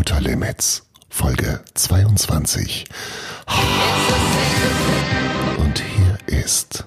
Lauter Limits, Folge 22. Und hier ist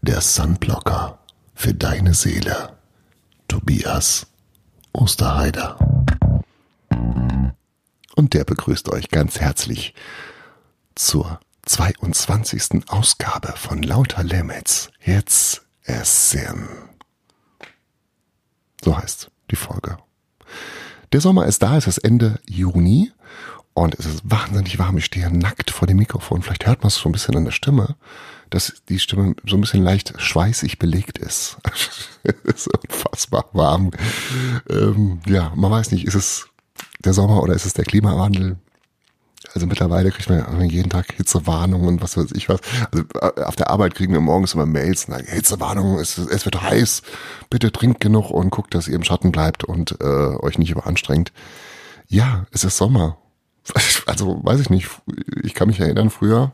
der Sunblocker für deine Seele, Tobias Osterheider. Und der begrüßt euch ganz herzlich zur 22. Ausgabe von Lauter Limits. Jetzt Essen. So heißt die Folge. Der Sommer ist da, es ist Ende Juni und es ist wahnsinnig warm. Ich stehe nackt vor dem Mikrofon. Vielleicht hört man es schon ein bisschen an der Stimme, dass die Stimme so ein bisschen leicht schweißig belegt ist. es ist unfassbar warm. Ähm, ja, man weiß nicht, ist es der Sommer oder ist es der Klimawandel? Also mittlerweile kriegt man jeden Tag Hitzewarnungen und was weiß ich was. Also äh, auf der Arbeit kriegen wir morgens immer Mails sagen, Hitzewarnung, es, es wird heiß, bitte trinkt genug und guckt, dass ihr im Schatten bleibt und äh, euch nicht überanstrengt. Ja, es ist Sommer. Also weiß ich nicht, ich kann mich erinnern, früher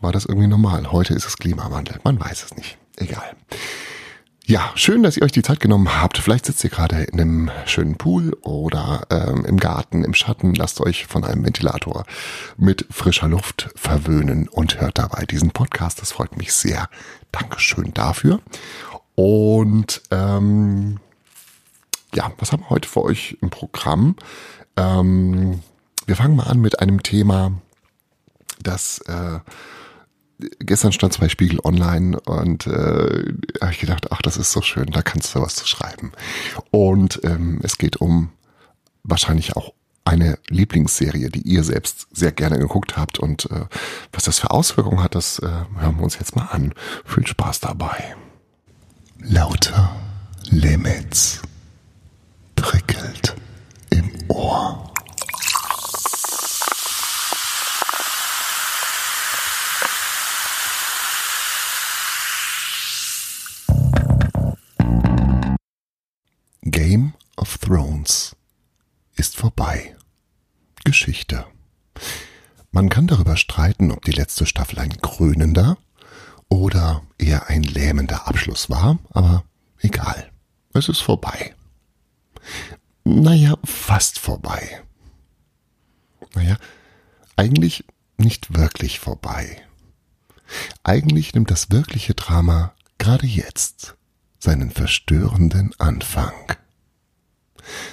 war das irgendwie normal. Heute ist es Klimawandel. Man weiß es nicht. Egal. Ja, schön, dass ihr euch die Zeit genommen habt. Vielleicht sitzt ihr gerade in einem schönen Pool oder ähm, im Garten, im Schatten. Lasst euch von einem Ventilator mit frischer Luft verwöhnen und hört dabei diesen Podcast. Das freut mich sehr. Dankeschön dafür. Und ähm, ja, was haben wir heute für euch im Programm? Ähm, wir fangen mal an mit einem Thema, das äh, gestern stand zwei Spiegel online und äh, habe ich gedacht, ach, das ist so schön, da kannst du was zu schreiben. Und ähm, es geht um wahrscheinlich auch eine Lieblingsserie, die ihr selbst sehr gerne geguckt habt und äh, was das für Auswirkungen hat, das äh, hören wir uns jetzt mal an. Viel Spaß dabei. Lauter Limits prickelt of Thrones ist vorbei. Geschichte. Man kann darüber streiten, ob die letzte Staffel ein krönender oder eher ein lähmender Abschluss war, aber egal. Es ist vorbei. Naja, fast vorbei. Naja, eigentlich nicht wirklich vorbei. Eigentlich nimmt das wirkliche Drama gerade jetzt seinen verstörenden Anfang.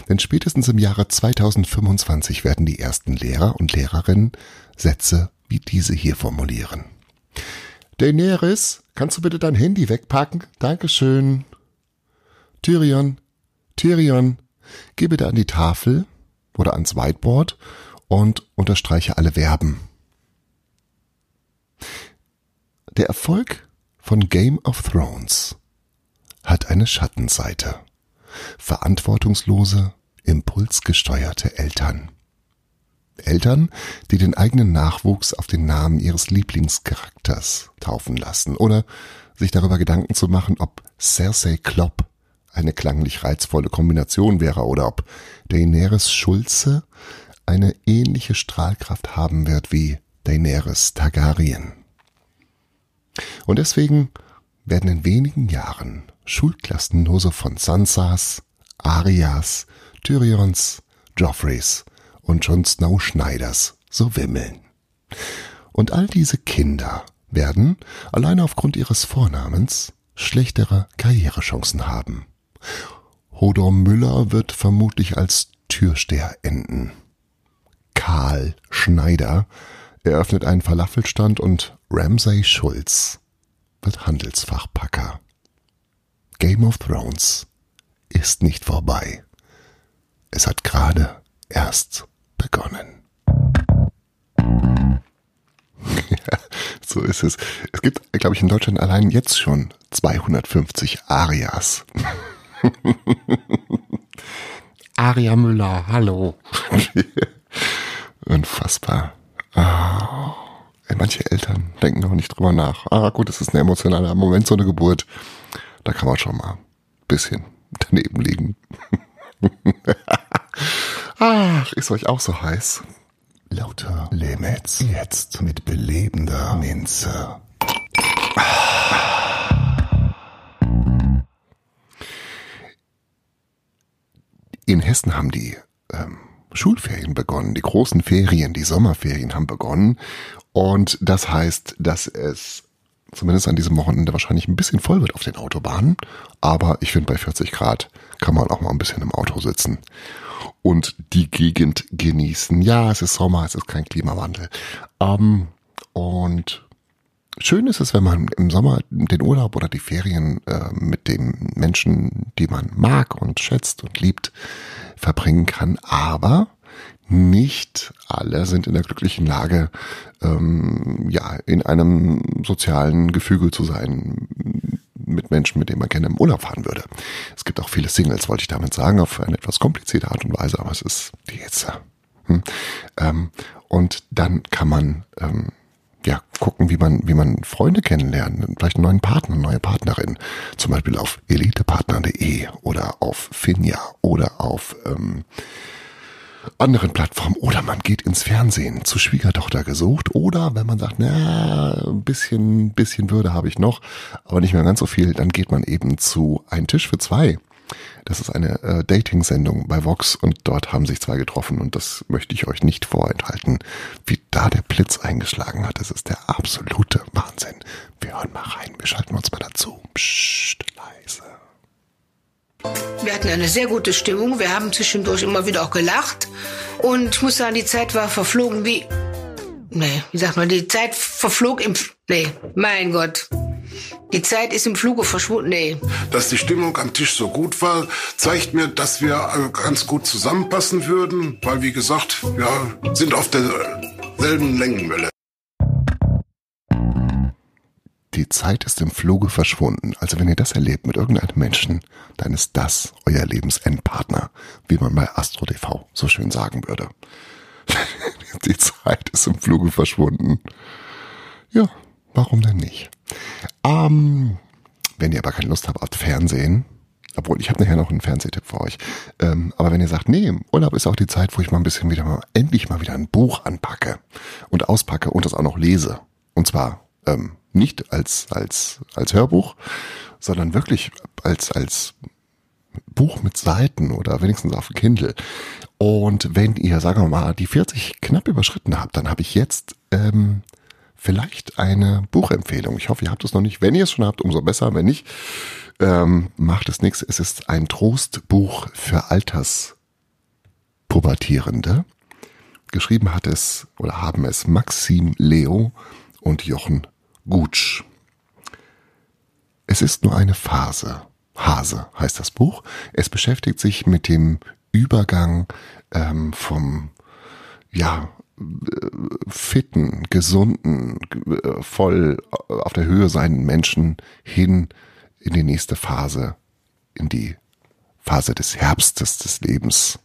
Denn spätestens im Jahre 2025 werden die ersten Lehrer und Lehrerinnen Sätze wie diese hier formulieren. Daenerys, kannst du bitte dein Handy wegpacken? Dankeschön. Tyrion, Tyrion, geh bitte an die Tafel oder ans Whiteboard und unterstreiche alle Verben. Der Erfolg von Game of Thrones hat eine Schattenseite. Verantwortungslose, impulsgesteuerte Eltern. Eltern, die den eigenen Nachwuchs auf den Namen ihres Lieblingscharakters taufen lassen oder sich darüber Gedanken zu machen, ob Cersei Klopp eine klanglich reizvolle Kombination wäre oder ob Daenerys Schulze eine ähnliche Strahlkraft haben wird wie Daenerys Targaryen. Und deswegen werden in wenigen Jahren Schulklassen nur so von Sansas, Arias, Tyrions, Joffreys und Jon Snow Schneiders so wimmeln. Und all diese Kinder werden, allein aufgrund ihres Vornamens, schlechtere Karrierechancen haben. Hodor Müller wird vermutlich als Türsteher enden. Karl Schneider eröffnet einen Falafelstand und Ramsay Schulz wird Handelsfachpacker. Game of Thrones ist nicht vorbei. Es hat gerade erst begonnen. so ist es. Es gibt, glaube ich, in Deutschland allein jetzt schon 250 Arias. Aria Müller, hallo. Unfassbar. Oh. Manche Eltern denken noch nicht drüber nach. Ah, gut, es ist ein emotionaler Moment, so eine Geburt. Da kann man schon mal ein bisschen daneben liegen. Ach, ist euch auch so heiß? Lauter Limits jetzt mit belebender Minze. In Hessen haben die ähm, Schulferien begonnen. Die großen Ferien, die Sommerferien haben begonnen. Und das heißt, dass es zumindest an diesem Wochenende wahrscheinlich ein bisschen voll wird auf den Autobahnen. Aber ich finde, bei 40 Grad kann man auch mal ein bisschen im Auto sitzen und die Gegend genießen. Ja, es ist Sommer, es ist kein Klimawandel. Ähm, und schön ist es, wenn man im Sommer den Urlaub oder die Ferien äh, mit den Menschen, die man mag und schätzt und liebt, verbringen kann. Aber nicht alle sind in der glücklichen Lage, ähm, ja, in einem sozialen Gefüge zu sein mit Menschen, mit denen man gerne im Urlaub fahren würde. Es gibt auch viele Singles, wollte ich damit sagen, auf eine etwas komplizierte Art und Weise, aber es ist die Hitze. Hm. Ähm, und dann kann man ähm, ja gucken, wie man wie man Freunde kennenlernt, vielleicht einen neuen Partner, eine neue Partnerin, zum Beispiel auf elitepartner.de oder auf Finja oder auf ähm, anderen Plattformen. Oder man geht ins Fernsehen zu Schwiegertochter gesucht. Oder wenn man sagt, na, ein bisschen, bisschen Würde habe ich noch, aber nicht mehr ganz so viel, dann geht man eben zu Ein Tisch für zwei. Das ist eine äh, Dating-Sendung bei Vox und dort haben sich zwei getroffen und das möchte ich euch nicht vorenthalten. Wie da der Blitz eingeschlagen hat, das ist der absolute Wahnsinn. Wir hören mal rein, wir schalten uns mal dazu. Psst, leise. Wir hatten eine sehr gute Stimmung. Wir haben zwischendurch immer wieder auch gelacht. Und ich muss sagen, die Zeit war verflogen wie. Nee, wie sagt man, die Zeit verflog im. Nee, mein Gott. Die Zeit ist im Fluge verschwunden. Nee. Dass die Stimmung am Tisch so gut war, zeigt mir, dass wir äh, ganz gut zusammenpassen würden, weil wie gesagt, wir sind auf derselben Längenwelle. Die Zeit ist im Fluge verschwunden. Also wenn ihr das erlebt mit irgendeinem Menschen, dann ist das euer Lebensendpartner, wie man bei Astro TV so schön sagen würde. Die Zeit ist im Fluge verschwunden. Ja, warum denn nicht? Ähm, wenn ihr aber keine Lust habt auf Fernsehen, obwohl ich habe nachher noch einen Fernsehtipp für euch. Ähm, aber wenn ihr sagt, nee, Urlaub ist auch die Zeit, wo ich mal ein bisschen wieder mal, endlich mal wieder ein Buch anpacke und auspacke und das auch noch lese. Und zwar ähm, nicht als, als, als Hörbuch, sondern wirklich als, als Buch mit Seiten oder wenigstens auf Kindle. Und wenn ihr, sagen wir mal, die 40 knapp überschritten habt, dann habe ich jetzt ähm, vielleicht eine Buchempfehlung. Ich hoffe, ihr habt es noch nicht. Wenn ihr es schon habt, umso besser. Wenn nicht, ähm, macht es nichts. Es ist ein Trostbuch für Alterspubertierende. Geschrieben hat es oder haben es Maxim Leo und Jochen Gutsch. Es ist nur eine Phase. Hase heißt das Buch. Es beschäftigt sich mit dem Übergang ähm, vom ja fitten, gesunden, voll auf der Höhe seinen Menschen hin in die nächste Phase, in die Phase des Herbstes des Lebens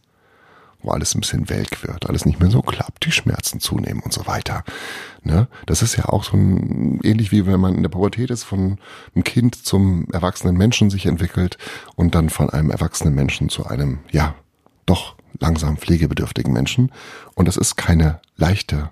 wo alles ein bisschen welk wird, alles nicht mehr so klappt, die Schmerzen zunehmen und so weiter. Ne? Das ist ja auch so ein, ähnlich wie wenn man in der Pubertät ist, von einem Kind zum erwachsenen Menschen sich entwickelt und dann von einem erwachsenen Menschen zu einem, ja, doch langsam pflegebedürftigen Menschen. Und das ist keine leichte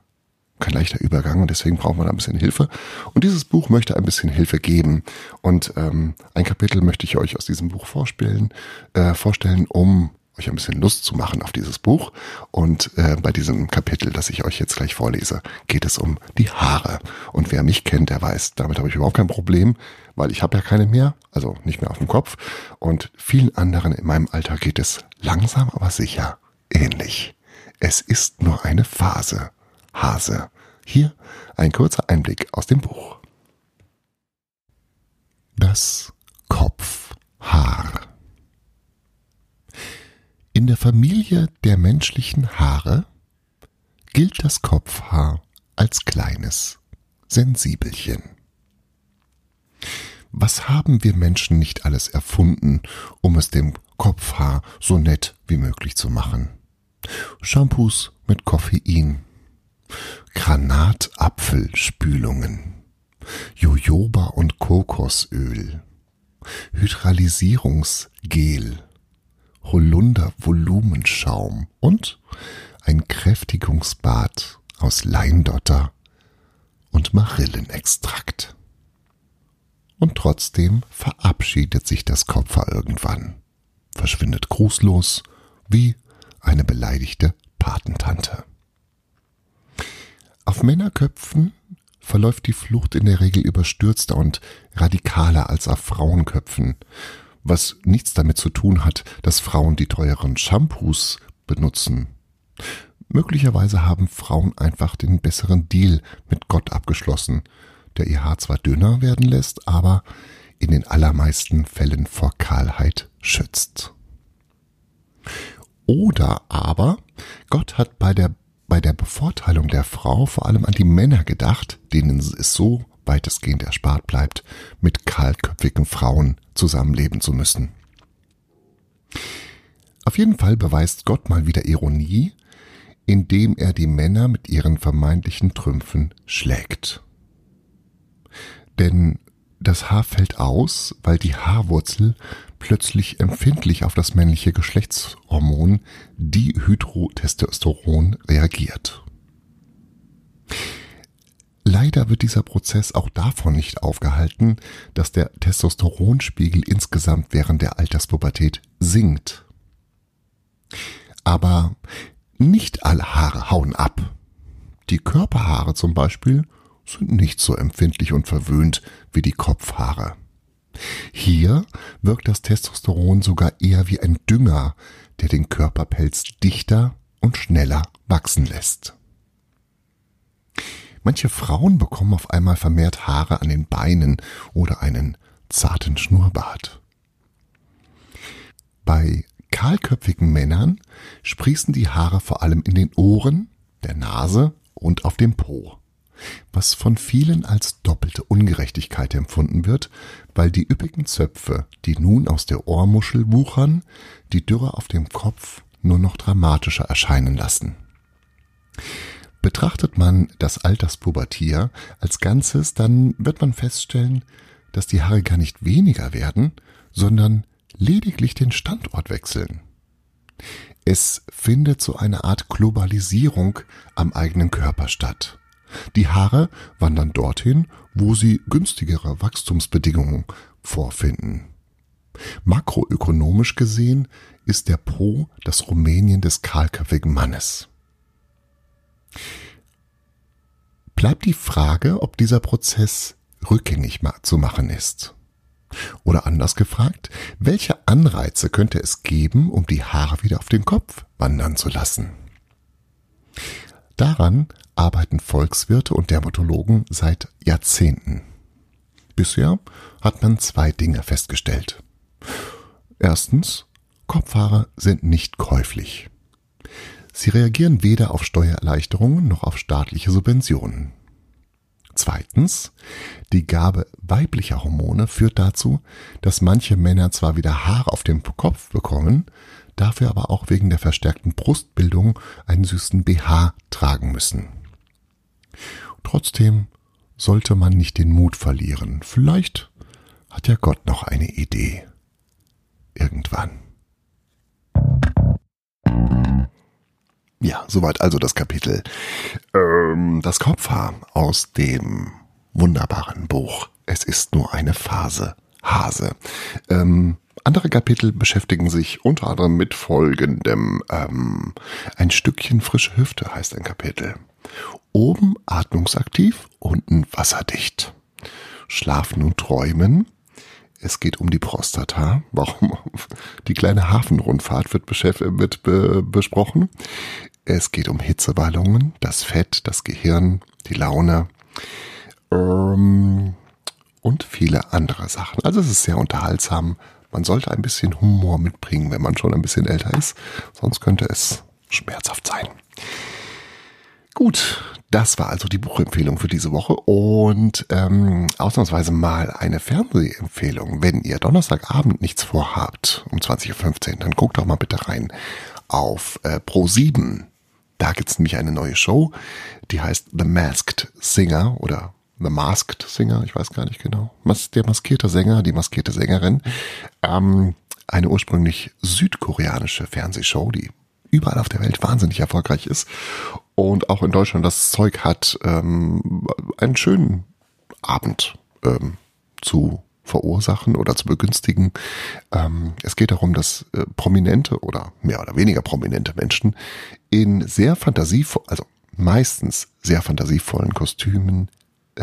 kein leichter Übergang und deswegen brauchen wir da ein bisschen Hilfe. Und dieses Buch möchte ein bisschen Hilfe geben. Und ähm, ein Kapitel möchte ich euch aus diesem Buch vorstellen, äh, vorstellen, um euch ein bisschen Lust zu machen auf dieses Buch. Und äh, bei diesem Kapitel, das ich euch jetzt gleich vorlese, geht es um die Haare. Und wer mich kennt, der weiß, damit habe ich überhaupt kein Problem, weil ich habe ja keine mehr, also nicht mehr auf dem Kopf. Und vielen anderen in meinem Alter geht es langsam, aber sicher ähnlich. Es ist nur eine Phase. Hase. Hier ein kurzer Einblick aus dem Buch. Das Kopfhaar. In der Familie der menschlichen Haare gilt das Kopfhaar als kleines Sensibelchen. Was haben wir Menschen nicht alles erfunden, um es dem Kopfhaar so nett wie möglich zu machen? Shampoos mit Koffein, Granatapfelspülungen, Jojoba und Kokosöl, Hydralisierungsgel, Holunder Volumenschaum und ein Kräftigungsbad aus Leindotter und Marillenextrakt. Und trotzdem verabschiedet sich das Kopfer irgendwann, verschwindet grußlos wie eine beleidigte Patentante. Auf Männerköpfen verläuft die Flucht in der Regel überstürzter und radikaler als auf Frauenköpfen, was nichts damit zu tun hat, dass Frauen die teuren Shampoos benutzen. Möglicherweise haben Frauen einfach den besseren Deal mit Gott abgeschlossen, der ihr Haar zwar dünner werden lässt, aber in den allermeisten Fällen vor Kahlheit schützt. Oder aber Gott hat bei der bei der Bevorteilung der Frau vor allem an die Männer gedacht, denen es so weitestgehend erspart bleibt, mit kahlköpfigen Frauen zusammenleben zu müssen. Auf jeden Fall beweist Gott mal wieder Ironie, indem er die Männer mit ihren vermeintlichen Trümpfen schlägt. Denn das Haar fällt aus, weil die Haarwurzel plötzlich empfindlich auf das männliche Geschlechtshormon Dihydrotestosteron reagiert. Leider wird dieser Prozess auch davon nicht aufgehalten, dass der Testosteronspiegel insgesamt während der Alterspubertät sinkt. Aber nicht alle Haare hauen ab. Die Körperhaare zum Beispiel sind nicht so empfindlich und verwöhnt wie die Kopfhaare. Hier wirkt das Testosteron sogar eher wie ein Dünger, der den Körperpelz dichter und schneller wachsen lässt. Manche Frauen bekommen auf einmal vermehrt Haare an den Beinen oder einen zarten Schnurrbart. Bei kahlköpfigen Männern sprießen die Haare vor allem in den Ohren, der Nase und auf dem Po was von vielen als doppelte Ungerechtigkeit empfunden wird, weil die üppigen Zöpfe, die nun aus der Ohrmuschel wuchern, die Dürre auf dem Kopf nur noch dramatischer erscheinen lassen. Betrachtet man das Alterspubertier als Ganzes, dann wird man feststellen, dass die Haare gar nicht weniger werden, sondern lediglich den Standort wechseln. Es findet so eine Art Globalisierung am eigenen Körper statt. Die Haare wandern dorthin, wo sie günstigere Wachstumsbedingungen vorfinden. Makroökonomisch gesehen ist der Po das Rumänien des kahlköpfigen Mannes. Bleibt die Frage, ob dieser Prozess rückgängig zu machen ist. Oder anders gefragt, welche Anreize könnte es geben, um die Haare wieder auf den Kopf wandern zu lassen? Daran arbeiten Volkswirte und Dermatologen seit Jahrzehnten. Bisher hat man zwei Dinge festgestellt. Erstens, Kopfhaare sind nicht käuflich. Sie reagieren weder auf Steuererleichterungen noch auf staatliche Subventionen. Zweitens, die Gabe weiblicher Hormone führt dazu, dass manche Männer zwar wieder Haare auf dem Kopf bekommen, dafür aber auch wegen der verstärkten Brustbildung einen süßen BH tragen müssen. Trotzdem sollte man nicht den Mut verlieren. Vielleicht hat ja Gott noch eine Idee. Irgendwann. Ja, soweit also das Kapitel. Ähm, das Kopfhaar aus dem wunderbaren Buch. Es ist nur eine Phase. Hase. Ähm, andere Kapitel beschäftigen sich unter anderem mit folgendem. Ähm, ein Stückchen frische Hüfte heißt ein Kapitel. Oben atmungsaktiv, unten wasserdicht. Schlafen und träumen. Es geht um die Prostata. Warum? Die kleine Hafenrundfahrt wird, wird be besprochen. Es geht um Hitzewallungen, das Fett, das Gehirn, die Laune ähm, und viele andere Sachen. Also es ist sehr unterhaltsam, man sollte ein bisschen Humor mitbringen, wenn man schon ein bisschen älter ist, sonst könnte es schmerzhaft sein. Gut, das war also die Buchempfehlung für diese Woche und ähm, ausnahmsweise mal eine Fernsehempfehlung. Wenn ihr Donnerstagabend nichts vorhabt um 20.15 Uhr, dann guckt doch mal bitte rein auf äh, Pro7. Da gibt's nämlich eine neue Show, die heißt The Masked Singer oder The Masked Singer, ich weiß gar nicht genau. Der maskierte Sänger, die maskierte Sängerin. Ähm, eine ursprünglich südkoreanische Fernsehshow, die überall auf der Welt wahnsinnig erfolgreich ist und auch in Deutschland das Zeug hat, ähm, einen schönen Abend ähm, zu verursachen oder zu begünstigen. Ähm, es geht darum, dass äh, prominente oder mehr oder weniger prominente Menschen in sehr fantasievoll, also meistens sehr fantasievollen Kostümen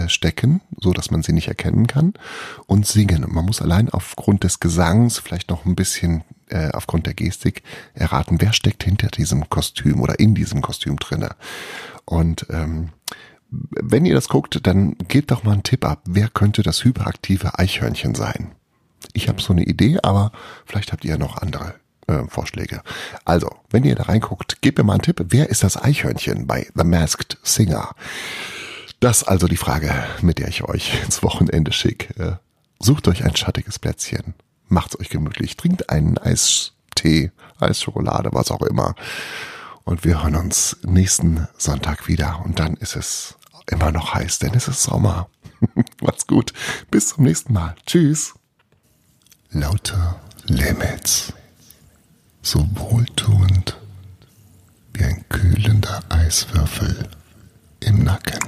stecken, so dass man sie nicht erkennen kann und singen. Und man muss allein aufgrund des Gesangs, vielleicht noch ein bisschen äh, aufgrund der Gestik erraten, wer steckt hinter diesem Kostüm oder in diesem Kostüm drinne. Und ähm, wenn ihr das guckt, dann gebt doch mal einen Tipp ab. Wer könnte das hyperaktive Eichhörnchen sein? Ich habe so eine Idee, aber vielleicht habt ihr ja noch andere äh, Vorschläge. Also, wenn ihr da reinguckt, gebt mir mal einen Tipp. Wer ist das Eichhörnchen bei The Masked Singer? Das also die Frage, mit der ich euch ins Wochenende schicke. Äh, sucht euch ein schattiges Plätzchen, macht's euch gemütlich, trinkt einen Eistee, Eisschokolade, was auch immer. Und wir hören uns nächsten Sonntag wieder. Und dann ist es immer noch heiß, denn es ist Sommer. Macht's gut. Bis zum nächsten Mal. Tschüss. Lauter Limits. So wohltuend wie ein kühlender Eiswürfel im Nacken.